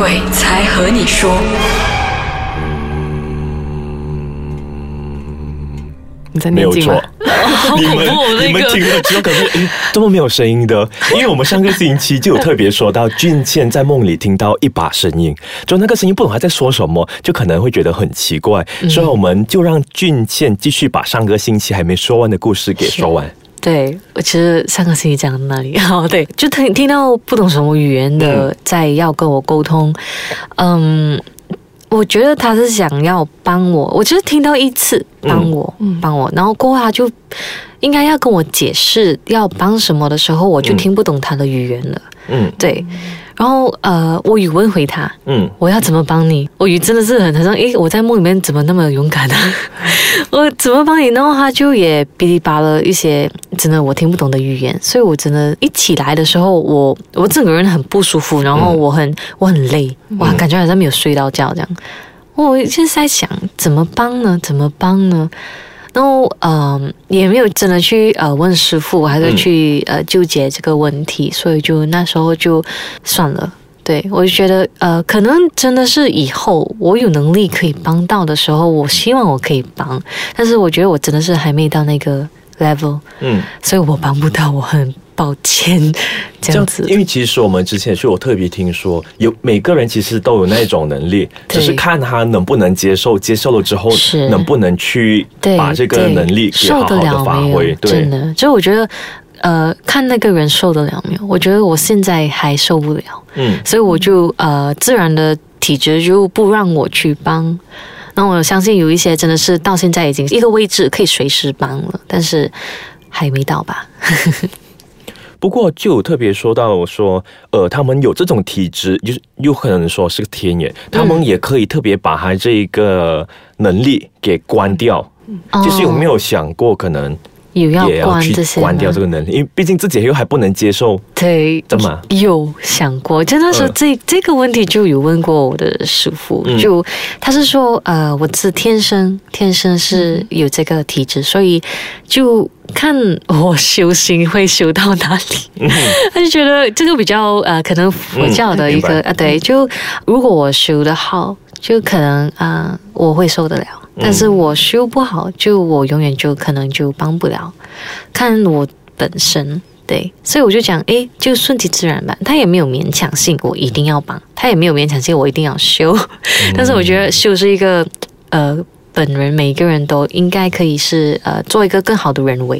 鬼才和你说。你在没有错念经吗？，好你们恐怖那你们个。听了之后，可是诶，怎么没有声音的？因为我们上个星期就有特别说到，俊倩在梦里听到一把声音，就那个声音不懂他在说什么，就可能会觉得很奇怪，所以我们就让俊倩继续把上个星期还没说完的故事给说完。对，我其实上个星期讲的那里，哦，对，就听听到不懂什么语言的在要跟我沟通，嗯，我觉得他是想要帮我，我就是听到一次帮我，帮我，然后过后他就应该要跟我解释要帮什么的时候，我就嗯。听不懂他的语言了，嗯。对，然后呃，我语问回他，嗯，我要怎么帮你？我语真的是很很像，诶，我在梦里面怎么那么勇敢呢、我怎么帮你？然后他就也哔哩吧了一些真的我听不懂的语言，所以我真的，一起来的时候，我我整个人很不舒服，然后我很、我很累，哇，感觉好像没有睡到觉这样。我就是在想怎么帮呢？怎么帮呢？然后呃也没有真的去呃问师傅，还是去、呃纠结这个问题，所以就那时候就算了。对我就觉得呃，可能真的是以后我有能力可以帮到的时候，我希望我可以帮，但是我觉得我真的是还没到那个 level，嗯，所以我帮不到，我很抱歉这样子。因为其实我们之前是有特别听说，有每个人其实都有那种能力，对只是看他能不能接受，接受了之后是能不能去，把这个能力给好好的发挥。对真，的，就我觉得，呃，看那个人受得了没有？我觉得我现在还受不了，嗯所以我就呃，自然的体质就不让我去帮。那我相信有一些真的是到现在已经一个位置可以随时帮了，但是还没到吧？不过就有特别说到说，呃，他们有这种体质，就是有可能说是个天眼，他们也可以特别把他这一个能力给关掉。就是有没有有想过，可能也要关这些关掉这个能力？因为毕竟自己又还不能接受，对，怎么有想过？就那时候嗯这、这个问题就有问过我的师傅，嗯就他是说，呃，我是天生天生是有这个体质，所以就看我修行会修到哪里。他就觉得这个比较呃，可能佛教的一个、嗯啊，对，就如果我修的好，就可能啊、呃我会受得了。但是我修不好，就我永远就可能就帮不了。看我本身，对，所以我就讲，诶，就顺其自然吧。他也没有勉强性，我一定要帮；他也没有勉强性，我一定要修。但是我觉得修是一个，呃，本人每一个人都应该可以是呃，做一个更好的人为。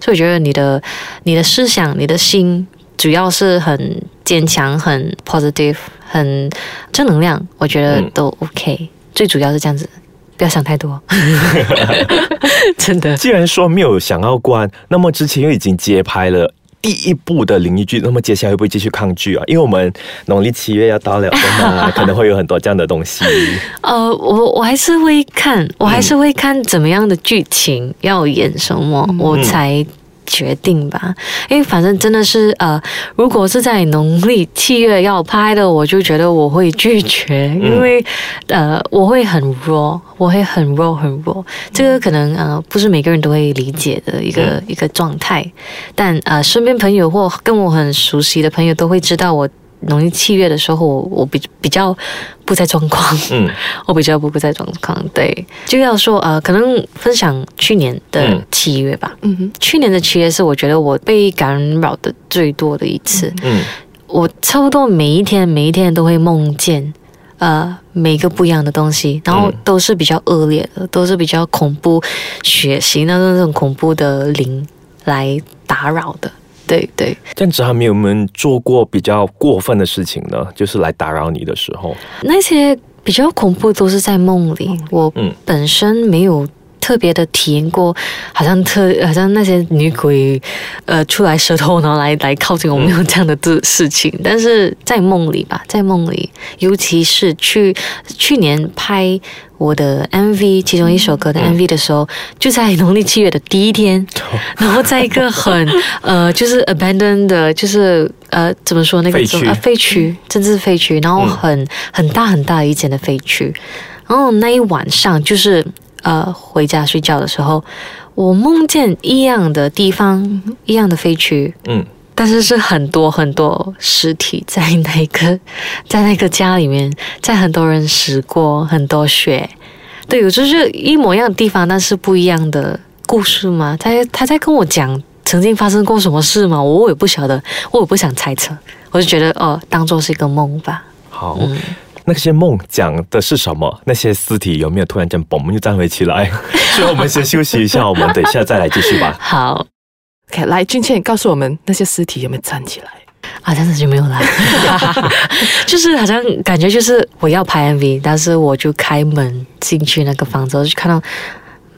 所以我觉得你的你的思想、你的心，主要是很坚强、很 positive、很正能量，我觉得嗯都 OK。最主要是这样子，不要想太多，真的。既然说没有想要关，那么之前又已经接拍了。第一部的灵异剧，那么接下来会不会继续抗拒啊？因为我们农历七月要到了嘛，可能会有很多这样的东西。呃，我我还是会看，我还是会看怎么样的剧情要演什么，我才决定吧。因为反正真的是呃，如果是在农历七月要拍的，我就觉得我会拒绝，因为呃，我会很弱，我会很弱很弱。这个可能呃不是每个人都会理解的一个、一个状态，但呃，身边朋友或跟我很熟悉的朋友都会知道我。农历七月的时候，我我比比较不在状况，嗯。我比较不不在状况，对，就要说呃，可能分享去年的嗯七月吧。嗯。哼，去年的七月是我觉得我被干扰的最多的一次，嗯。我差不多每一天每一天都会梦见。呃，每个不一样的东西，然后嗯。都是比较恶劣的，都是比较恐怖、血腥的那种恐怖的灵来打扰的。对对，这样子他们有没有做过比较过分的事情呢？就是来打扰你的时候，那些比较恐怖都是在梦里，我嗯。本身没有特别的体验过，好像特好像那些女鬼呃出来舌头然后来来靠近我，没有这样的事事情。但是在梦里吧，在梦里，尤其是去去年拍我的 MV 其中一首歌的 MV 的时候，就在农历七月的第一天，然后在一个很 呃就是 abandoned 的，就是呃怎么说那个废墟呃废墟，真是废墟，然后很、很大很大一间的废墟，然后那一晚上就是呃回家睡觉的时候，我梦见一样的地方，一样的废墟，嗯但是是很多很多尸体在那个 在那个家里面，在很多人死过，很多血。对，有就是一模一样的地方，但是不一样的故事嘛。他他在跟我讲曾经发生过什么事嘛，我也不晓得，我也不想猜测，我就觉得哦，当做是一个梦吧。好，那些梦讲的是什么？那些尸体有没有突然间嘣又站回起来？所以我们先休息一下，我们等一下再来继续吧。好，OK，来俊倩告诉我们那些尸体有没有站起来？啊，真的就没有来，就是好像感觉就是我要拍 MV，但是我就开门进去那个房子，我就看到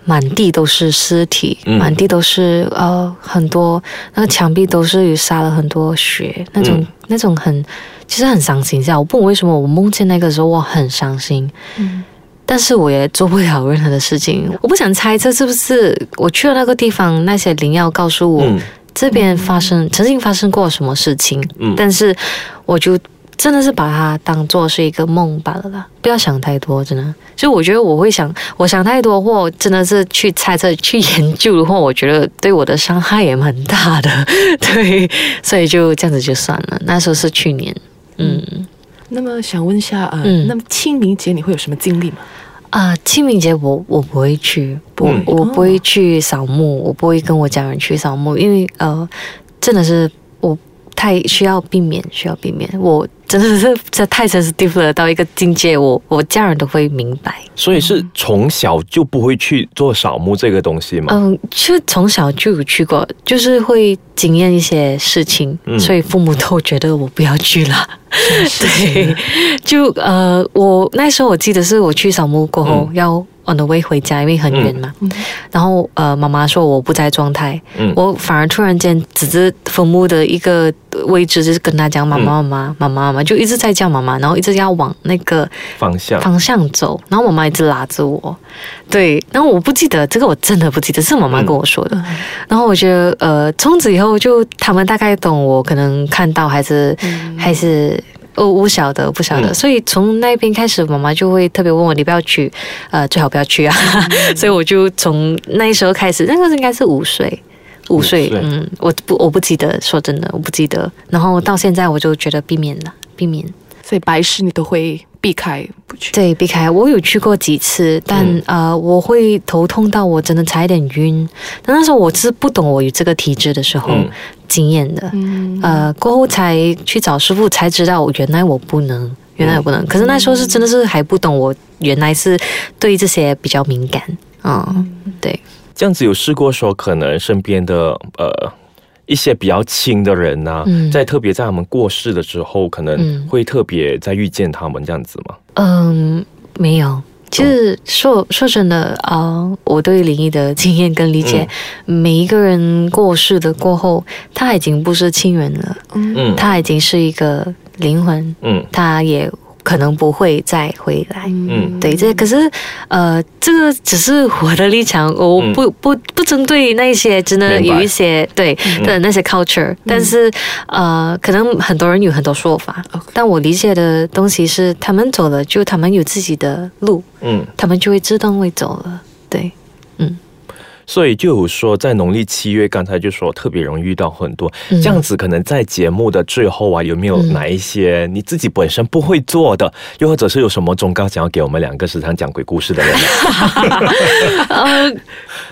满地都是尸体，满地都是呃很多那个墙壁都是有撒了很多血，那种那种很其实很伤心。这样我不懂为什么我梦见那个时候我很伤心，嗯，但是我也做不了任何的事情。我不想猜测是不是我去了那个地方，那些灵药告诉我。这边发生曾经发生过什么事情？嗯，但是我就真的是把它当做是一个梦罢了啦，不要想太多，真的。所以我觉得我会想，我想太多或真的是去猜测、去研究的话，我觉得对我的伤害也蛮大的。对，所以就这样子就算了。那时候是去年，嗯。那么想问一下，呃，那么清明节你会有什么经历吗？啊，清明节我我不会去，不，我不会去扫墓，我不会跟我家人去扫墓，因为呃，真的是我太需要避免，需要避免我。真的是这太 sensitive 了，到一个境界，我我家人都会明白。所以是从小就不会去做扫墓这个东西吗？嗯，其实从小就有去过，就是会经验一些事情，所以父母都觉得我不要去了。对，就呃，我那时候我记得是我去扫墓过后要。On the way 回家，因为很远嘛。然后呃，妈妈说我不在状态，我反而突然间指着坟墓的一个位置，就是跟他讲妈妈妈妈妈妈妈妈，就一直在叫妈妈，然后一直要往那个方向方向走。然后妈妈一直拉着我，对。然后我不记得这个，我真的不记得是妈妈跟我说的。然后我觉得呃，从此以后就他们大概懂我可能看到还是还是。我不晓得，不晓得，所以从那边开始，妈妈就会特别问我，你不要去，呃，最好不要去啊。所以我就从那时候开始，那个应该是五岁，五岁，嗯，我不，我不记得，说真的，我不记得。然后到现在，我就觉得避免了，避免。所以白事你都会避开不去。对，避开。我有去过几次，但呃，我会头痛到我真的差一点晕。但那时候我是不懂我有这个体质的时候经验的，嗯呃，过后才去找师傅才知道，原来我不能，原来我不能。可是那时候是真的是还不懂，我原来是对这些比较敏感。嗯，对。这样子有试过说，可能身边的呃。一些比较亲的人呐，在特别在他们过世的时候，可能会特别在遇见他们这样子吗？嗯，没有。其实说说真的啊，我对灵异的经验跟理解，每一个人过世的过后，他已经不是亲人了，嗯，他已经是一个灵魂，嗯，他也。可能不会再回来，嗯，对，这可是，呃，这个只是我的立场，我不不不针对那些真的有一些对的那些 culture，但是，呃，可能很多人有很多说法，但我理解的东西是，他们走了，就他们有自己的路，嗯，他们就会自动会走了，对，嗯。所以就有说，在农历七月，刚才就说特别容易遇到很多这样子。可能在节目的最后啊，有没有哪一些你自己本身不会做的，又或者是有什么忠告想要给我们两个时常讲鬼故事的人？呃，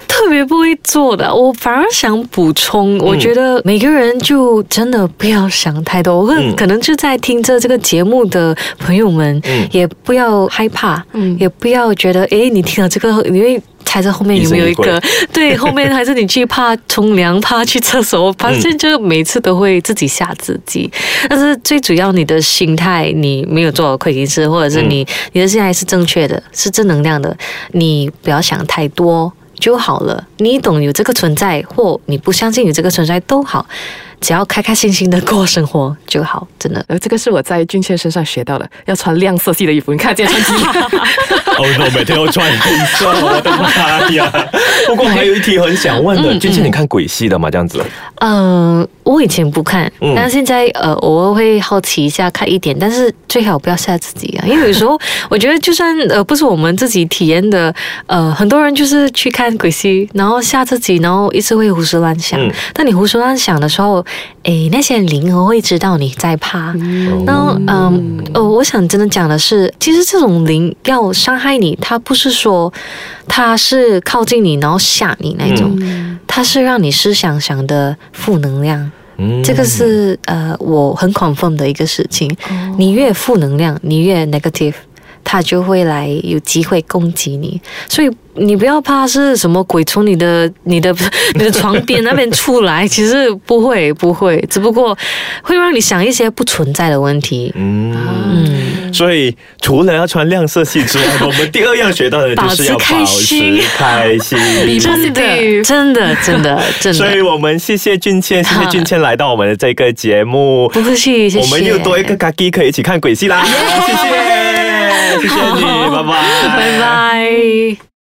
特别不会做的，我反而想补充，我觉得每个人就真的不要想太多。我可能就在听着这个节目的朋友们，也不要害怕，也不要觉得哎，你听了这个，因为。猜测后面有没有一个？对，后面还是你去怕冲凉，怕去厕所。我 发现就每次都会自己吓自己。但是最主要，你的心态你没有做亏心事，或者是你你的心态是正确的，是正能量的，你不要想太多就好了。你懂有这个存在，或你不相信有这个存在都好。只要开开心心的过生活就好，真的。呃，这个是我在俊倩身上学到的，要穿亮色系的衣服。你看，今天穿金。哦，我每天都穿黑色，我的妈呀！不过还有一题很想问的，俊倩，你看鬼戏的吗？这样子？嗯，我以前不看，但是现在呃，偶尔会好奇一下看一点，但是最好不要吓自己啊，因为有时候 我觉得，就算呃不是我们自己体验的，呃，很多人就是去看鬼戏，然后吓自己，然后一直会胡思乱想。但你胡思乱想的时，候，诶，那些灵哦会知道你在怕。然后，嗯，呃，我想真的讲的是，其实这种灵要伤害你，它不是说它是靠近你然后吓你那种，它是让你思想想的负能量。嗯。这个是呃，我很 confirm 的一个事情。你越负能量，你越 negative，它就会来有机会攻击你。所以你不要怕是什么鬼从你的、你的、你的床边那边出来，其实不会，不会，只不过会让你想一些不存在的问题。嗯。嗯，所以除了要穿亮色系之外，我们第二样学到的就是要保保持开心开心。真的，真的，真的，真所以，我们谢谢俊倩，谢谢俊倩来到我们的这个节目。不客气，谢谢。我们又多一个嘎叽可以一起看鬼戏啦！谢谢，谢谢你，拜拜，拜拜。